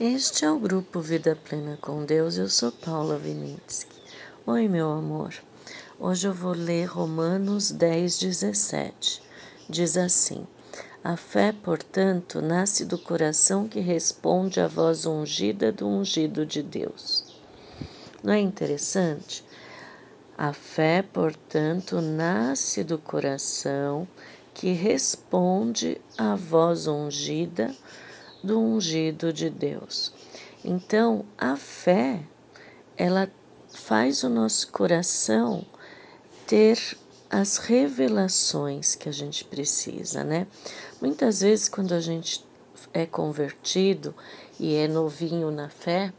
Este é o grupo Vida Plena com Deus. Eu sou Paula Vinitsky. Oi, meu amor. Hoje eu vou ler Romanos 10, 17. Diz assim: A fé, portanto, nasce do coração que responde à voz ungida do ungido de Deus. Não é interessante? A fé, portanto, nasce do coração que responde à voz ungida do ungido de Deus. Então, a fé, ela faz o nosso coração ter as revelações que a gente precisa, né? Muitas vezes, quando a gente é convertido e é novinho na fé,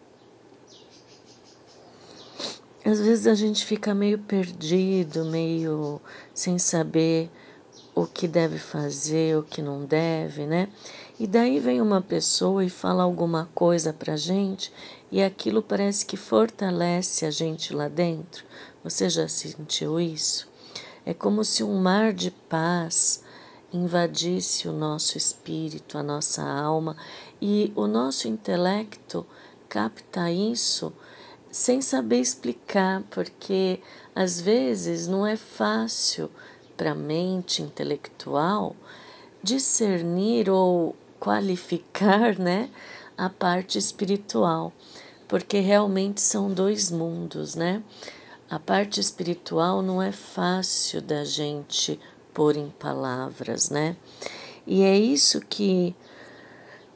às vezes a gente fica meio perdido, meio sem saber o que deve fazer, o que não deve, né? E daí vem uma pessoa e fala alguma coisa pra gente e aquilo parece que fortalece a gente lá dentro. Você já sentiu isso? É como se um mar de paz invadisse o nosso espírito, a nossa alma e o nosso intelecto capta isso sem saber explicar, porque às vezes não é fácil para a mente intelectual discernir ou qualificar né, a parte espiritual, porque realmente são dois mundos, né? A parte espiritual não é fácil da gente pôr em palavras, né? E é isso que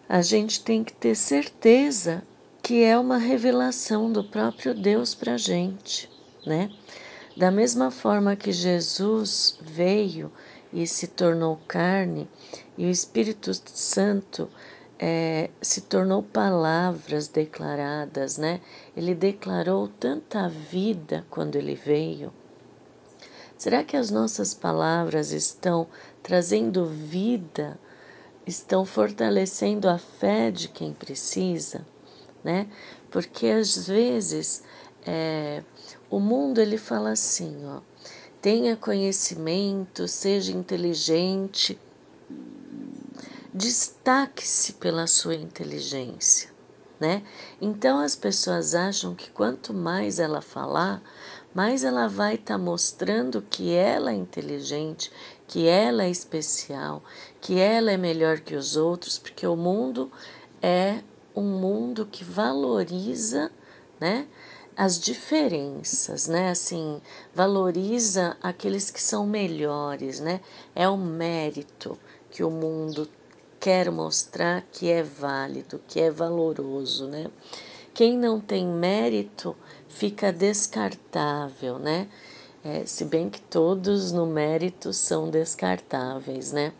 a gente tem que ter certeza que é uma revelação do próprio Deus para a gente, né? Da mesma forma que Jesus veio e se tornou carne, e o Espírito Santo é, se tornou palavras declaradas, né? Ele declarou tanta vida quando ele veio. Será que as nossas palavras estão trazendo vida, estão fortalecendo a fé de quem precisa, né? Porque às vezes é, o mundo ele fala assim, ó, tenha conhecimento, seja inteligente, destaque-se pela sua inteligência, né? Então as pessoas acham que quanto mais ela falar, mais ela vai estar tá mostrando que ela é inteligente, que ela é especial, que ela é melhor que os outros, porque o mundo é um mundo que valoriza, né? As diferenças, né? Assim, valoriza aqueles que são melhores, né? É o mérito que o mundo quer mostrar que é válido, que é valoroso, né? Quem não tem mérito fica descartável, né? É, se bem que todos no mérito são descartáveis, né?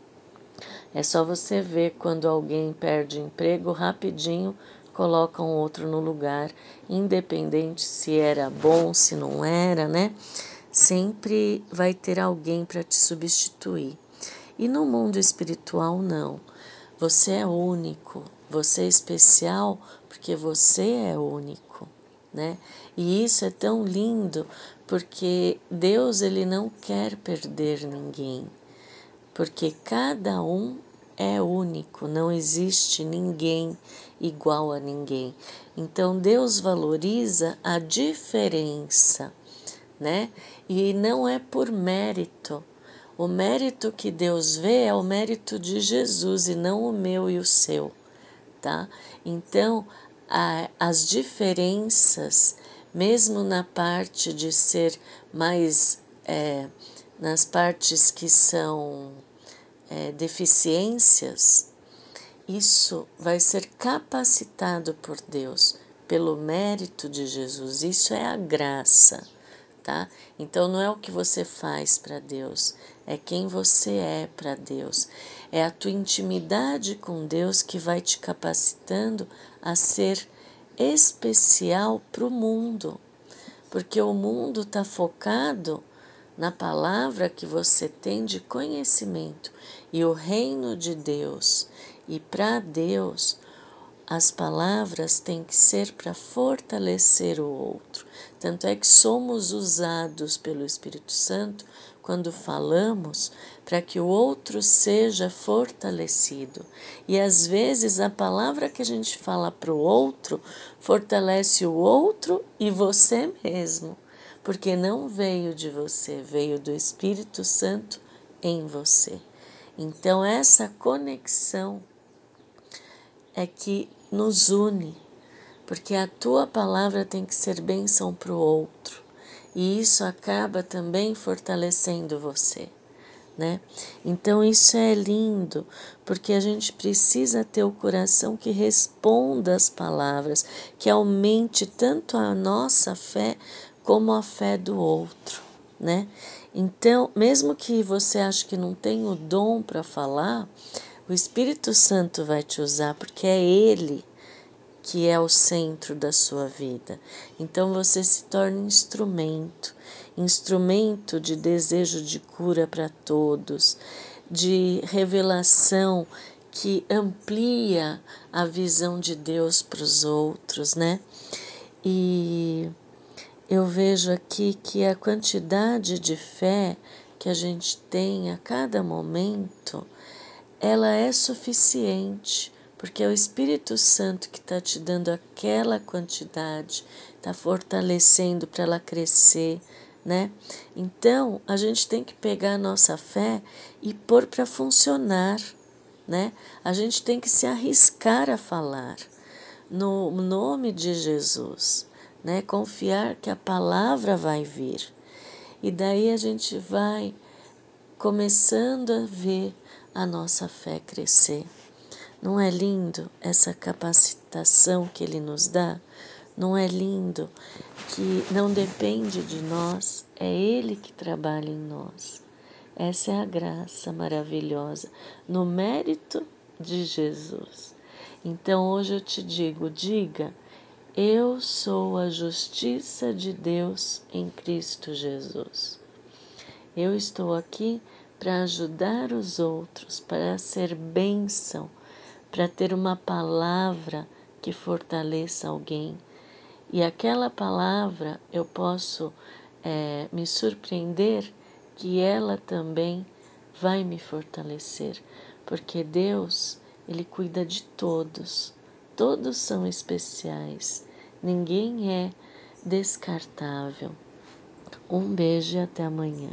É só você ver quando alguém perde emprego rapidinho colocam outro no lugar, independente se era bom, se não era, né? Sempre vai ter alguém para te substituir. E no mundo espiritual, não. Você é único, você é especial porque você é único, né? E isso é tão lindo porque Deus ele não quer perder ninguém, porque cada um é único, não existe ninguém igual a ninguém. Então Deus valoriza a diferença, né? E não é por mérito. O mérito que Deus vê é o mérito de Jesus e não o meu e o seu, tá? Então, a, as diferenças, mesmo na parte de ser mais, é, nas partes que são é, deficiências, isso vai ser capacitado por Deus, pelo mérito de Jesus. Isso é a graça, tá? Então não é o que você faz para Deus, é quem você é para Deus. É a tua intimidade com Deus que vai te capacitando a ser especial para o mundo, porque o mundo está focado na palavra que você tem de conhecimento e o reino de Deus. E para Deus, as palavras têm que ser para fortalecer o outro. Tanto é que somos usados pelo Espírito Santo quando falamos para que o outro seja fortalecido. E às vezes a palavra que a gente fala para o outro fortalece o outro e você mesmo, porque não veio de você, veio do Espírito Santo em você. Então, essa conexão é que nos une, porque a tua palavra tem que ser bênção para o outro, e isso acaba também fortalecendo você. Né? Então isso é lindo, porque a gente precisa ter o coração que responda às palavras, que aumente tanto a nossa fé como a fé do outro, né? Então, mesmo que você ache que não tem o dom para falar, o Espírito Santo vai te usar porque é Ele que é o centro da sua vida. Então você se torna instrumento, instrumento de desejo de cura para todos, de revelação que amplia a visão de Deus para os outros, né? E eu vejo aqui que a quantidade de fé que a gente tem a cada momento ela é suficiente, porque é o Espírito Santo que está te dando aquela quantidade, está fortalecendo para ela crescer, né? Então, a gente tem que pegar a nossa fé e pôr para funcionar, né? A gente tem que se arriscar a falar no nome de Jesus, né? Confiar que a palavra vai vir. E daí a gente vai começando a ver a nossa fé crescer. Não é lindo essa capacitação que Ele nos dá? Não é lindo que não depende de nós, é Ele que trabalha em nós. Essa é a graça maravilhosa no mérito de Jesus. Então hoje eu te digo: diga, eu sou a justiça de Deus em Cristo Jesus. Eu estou aqui para ajudar os outros, para ser bênção, para ter uma palavra que fortaleça alguém. E aquela palavra eu posso é, me surpreender que ela também vai me fortalecer, porque Deus, Ele cuida de todos, todos são especiais, ninguém é descartável. Um beijo e até amanhã.